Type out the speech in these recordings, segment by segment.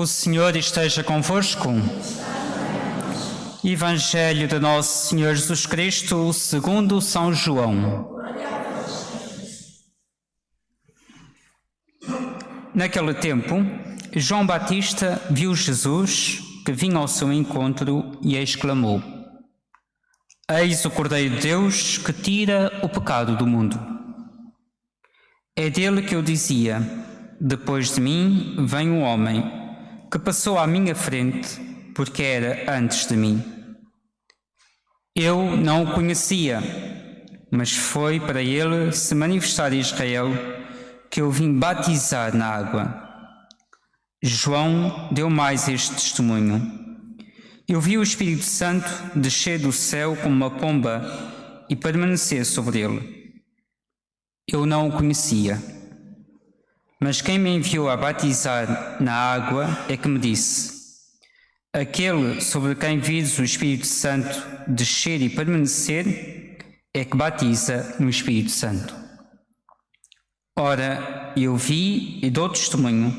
O Senhor esteja convosco. Evangelho de Nosso Senhor Jesus Cristo, segundo São João. Naquele tempo, João Batista viu Jesus que vinha ao seu encontro e exclamou: Eis o Cordeiro de Deus que tira o pecado do mundo. É dele que eu dizia: Depois de mim vem um homem que passou à minha frente, porque era antes de mim. Eu não o conhecia, mas foi para ele se manifestar em Israel que eu vim batizar na água. João deu mais este testemunho. Eu vi o Espírito Santo descer do céu como uma pomba e permanecer sobre ele. Eu não o conhecia mas quem me enviou a batizar na água é que me disse: Aquele sobre quem vires o Espírito Santo descer e permanecer é que batiza no Espírito Santo. Ora, eu vi e dou testemunho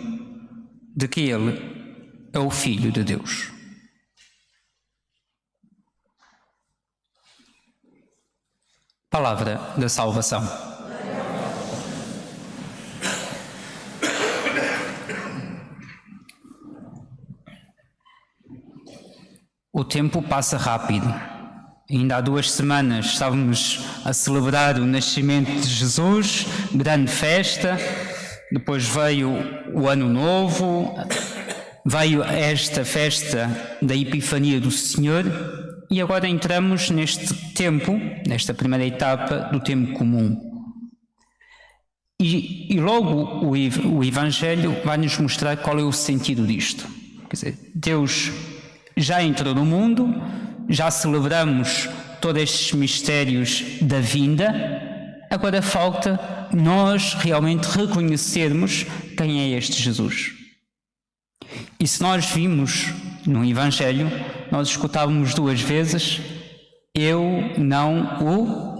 de que ele é o Filho de Deus. Palavra da salvação. O tempo passa rápido. Ainda há duas semanas estávamos a celebrar o nascimento de Jesus, grande festa. Depois veio o Ano Novo, veio esta festa da Epifania do Senhor e agora entramos neste tempo, nesta primeira etapa do tempo comum. E, e logo o, o Evangelho vai nos mostrar qual é o sentido disto. Quer dizer, Deus já entrou no mundo, já celebramos todos estes mistérios da vinda, agora falta nós realmente reconhecermos quem é este Jesus. E se nós vimos no Evangelho, nós escutávamos duas vezes: Eu não o.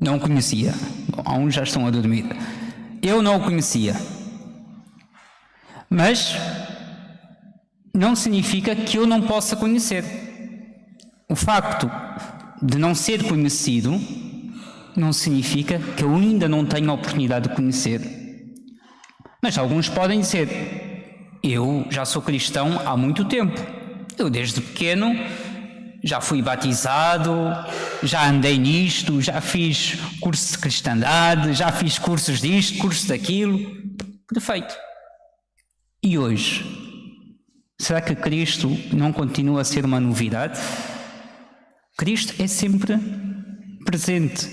Não conhecia. Bom, há uns já estão a dormir. Eu não o conhecia. Mas não significa que eu não possa conhecer. O facto de não ser conhecido não significa que eu ainda não tenho a oportunidade de conhecer. Mas alguns podem dizer: Eu já sou cristão há muito tempo. Eu, desde pequeno, já fui batizado, já andei nisto, já fiz curso de cristandade, já fiz cursos disto, cursos daquilo. Perfeito. E hoje? Será que Cristo não continua a ser uma novidade? Cristo é sempre presente.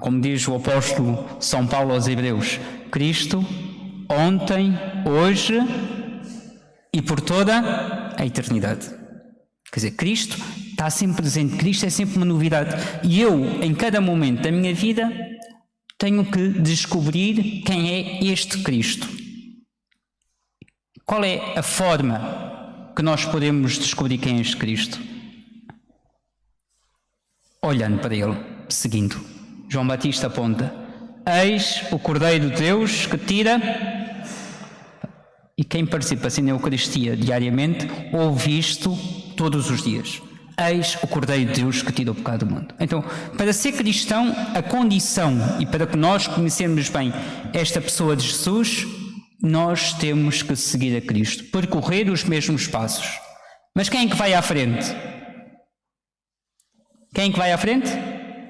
Como diz o apóstolo São Paulo aos Hebreus, Cristo ontem, hoje e por toda a eternidade. Quer dizer, Cristo está sempre presente, Cristo é sempre uma novidade. E eu, em cada momento da minha vida, tenho que descobrir quem é este Cristo. Qual é a forma que nós podemos descobrir quem é este Cristo? Olhando para Ele, seguindo. João Batista aponta: Eis o Cordeiro de Deus que tira. E quem participa assim na Eucaristia diariamente ouve isto todos os dias. Eis o Cordeiro de Deus que tira o pecado do mundo. Então, para ser cristão, a condição e para que nós conhecermos bem esta pessoa de Jesus nós temos que seguir a Cristo, percorrer os mesmos passos. Mas quem é que vai à frente? Quem é que vai à frente?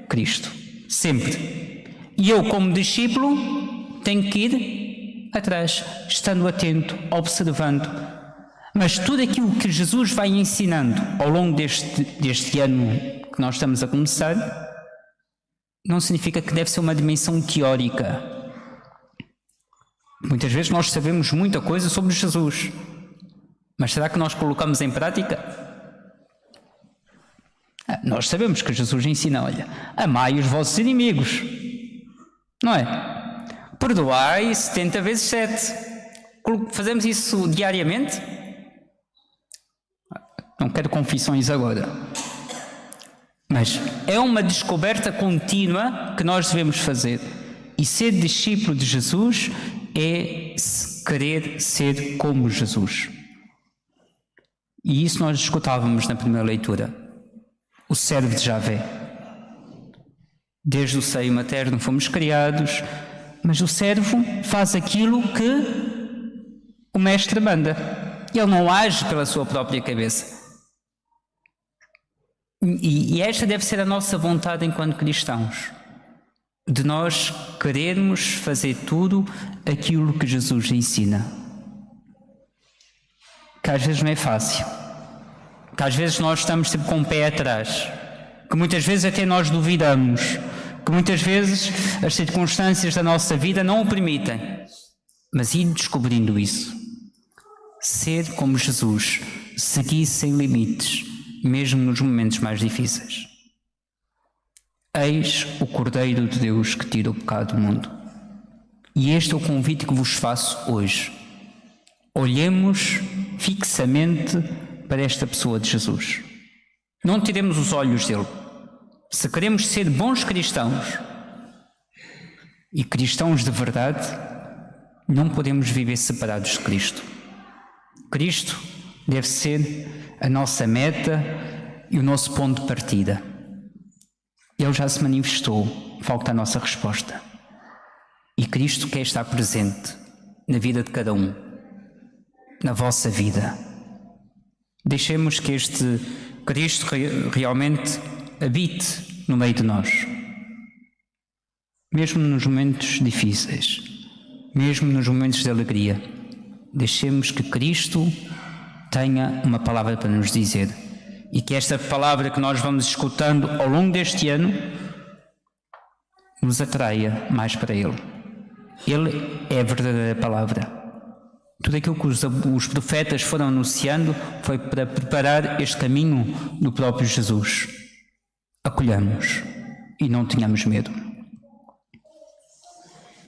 Cristo, sempre. E eu, como discípulo, tenho que ir atrás, estando atento, observando. Mas tudo aquilo que Jesus vai ensinando ao longo deste, deste ano que nós estamos a começar, não significa que deve ser uma dimensão teórica Muitas vezes nós sabemos muita coisa sobre Jesus, mas será que nós colocamos em prática? Ah, nós sabemos que Jesus ensina: olha, amai os vossos inimigos, não é? Perdoai 70 vezes 7. Fazemos isso diariamente? Não quero confissões agora. Mas é uma descoberta contínua que nós devemos fazer. E ser discípulo de Jesus é querer ser como Jesus. E isso nós escutávamos na primeira leitura. O servo de Javé. Desde o seio materno fomos criados, mas o servo faz aquilo que o mestre manda. Ele não age pela sua própria cabeça. E, e esta deve ser a nossa vontade enquanto cristãos de nós querermos fazer tudo aquilo que Jesus ensina. Que às vezes não é fácil. Que às vezes nós estamos sempre com o pé atrás. Que muitas vezes até nós duvidamos. Que muitas vezes as circunstâncias da nossa vida não o permitem. Mas ir descobrindo isso. Ser como Jesus. Seguir sem limites, mesmo nos momentos mais difíceis. Eis o Cordeiro de Deus que tira o pecado do mundo. E este é o convite que vos faço hoje. Olhemos fixamente para esta pessoa de Jesus. Não tiremos os olhos dele. Se queremos ser bons cristãos e cristãos de verdade, não podemos viver separados de Cristo. Cristo deve ser a nossa meta e o nosso ponto de partida. Ele já se manifestou, falta a nossa resposta. E Cristo quer estar presente na vida de cada um, na vossa vida. Deixemos que este Cristo realmente habite no meio de nós, mesmo nos momentos difíceis, mesmo nos momentos de alegria. Deixemos que Cristo tenha uma palavra para nos dizer e que esta palavra que nós vamos escutando ao longo deste ano nos atraia mais para Ele. Ele é a verdadeira palavra. Tudo aquilo que os, profetas foram anunciando foi para preparar este caminho do próprio Jesus. Acolhamos e não tenhamos medo.